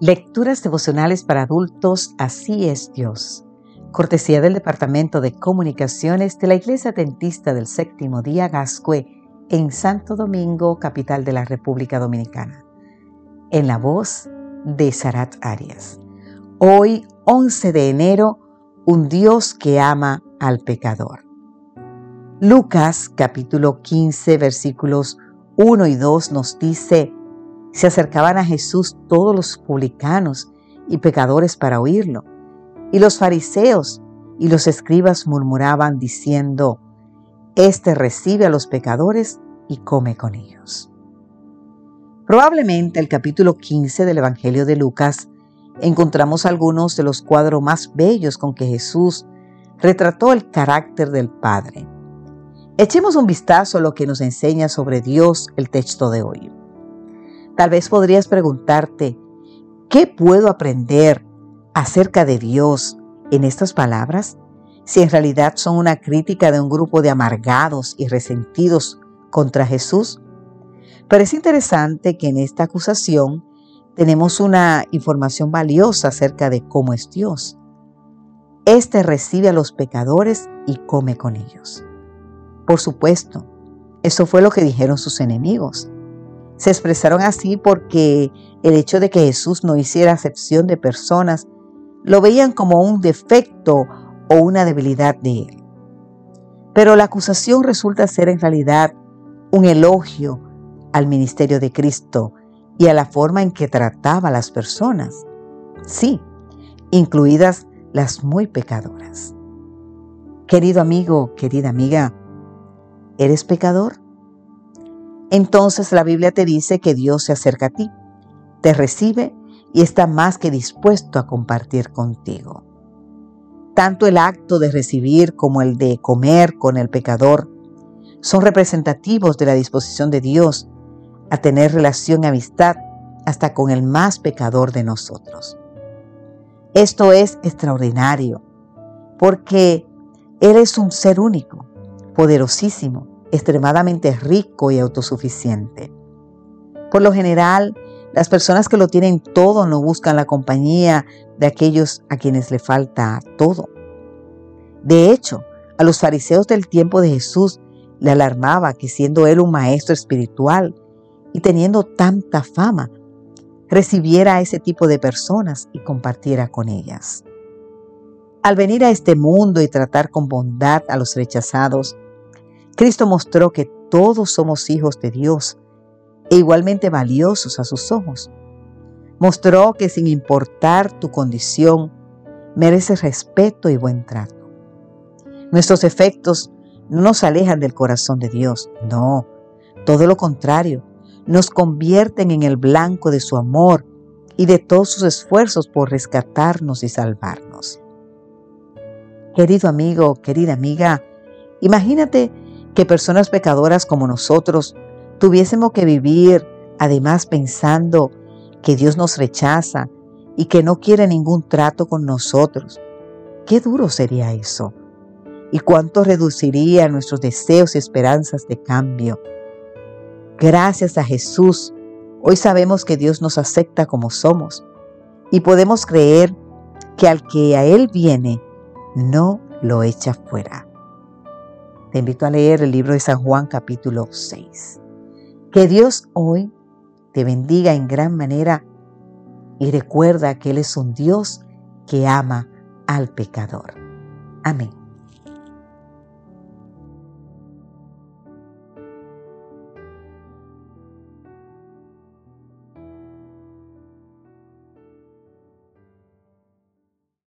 Lecturas devocionales para adultos, así es Dios. Cortesía del Departamento de Comunicaciones de la Iglesia Dentista del Séptimo Día Gascue en Santo Domingo, capital de la República Dominicana. En la voz de Sarat Arias. Hoy, 11 de enero, un Dios que ama al pecador. Lucas capítulo 15 versículos 1 y 2 nos dice, se acercaban a Jesús todos los publicanos y pecadores para oírlo. Y los fariseos y los escribas murmuraban diciendo, Este recibe a los pecadores y come con ellos. Probablemente el capítulo 15 del Evangelio de Lucas encontramos algunos de los cuadros más bellos con que Jesús retrató el carácter del Padre. Echemos un vistazo a lo que nos enseña sobre Dios el texto de hoy. Tal vez podrías preguntarte, ¿qué puedo aprender acerca de Dios en estas palabras? Si en realidad son una crítica de un grupo de amargados y resentidos contra Jesús. Pero es interesante que en esta acusación tenemos una información valiosa acerca de cómo es Dios. Este recibe a los pecadores y come con ellos. Por supuesto, eso fue lo que dijeron sus enemigos. Se expresaron así porque el hecho de que Jesús no hiciera acepción de personas lo veían como un defecto o una debilidad de él. Pero la acusación resulta ser en realidad un elogio al ministerio de Cristo y a la forma en que trataba a las personas. Sí, incluidas las muy pecadoras. Querido amigo, querida amiga, ¿eres pecador? Entonces la Biblia te dice que Dios se acerca a ti, te recibe y está más que dispuesto a compartir contigo. Tanto el acto de recibir como el de comer con el pecador son representativos de la disposición de Dios a tener relación y amistad hasta con el más pecador de nosotros. Esto es extraordinario porque Él es un ser único, poderosísimo, extremadamente rico y autosuficiente. Por lo general, las personas que lo tienen todo no buscan la compañía de aquellos a quienes le falta todo. De hecho, a los fariseos del tiempo de Jesús le alarmaba que siendo él un maestro espiritual y teniendo tanta fama, recibiera a ese tipo de personas y compartiera con ellas. Al venir a este mundo y tratar con bondad a los rechazados, Cristo mostró que todos somos hijos de Dios e igualmente valiosos a sus ojos. Mostró que sin importar tu condición, mereces respeto y buen trato. Nuestros efectos no nos alejan del corazón de Dios, no, todo lo contrario, nos convierten en el blanco de su amor y de todos sus esfuerzos por rescatarnos y salvarnos. Querido amigo, querida amiga, imagínate que personas pecadoras como nosotros tuviésemos que vivir además pensando que Dios nos rechaza y que no quiere ningún trato con nosotros. Qué duro sería eso. Y cuánto reduciría nuestros deseos y esperanzas de cambio. Gracias a Jesús, hoy sabemos que Dios nos acepta como somos y podemos creer que al que a Él viene, no lo echa fuera. Te invito a leer el libro de San Juan capítulo 6. Que Dios hoy te bendiga en gran manera y recuerda que Él es un Dios que ama al pecador. Amén.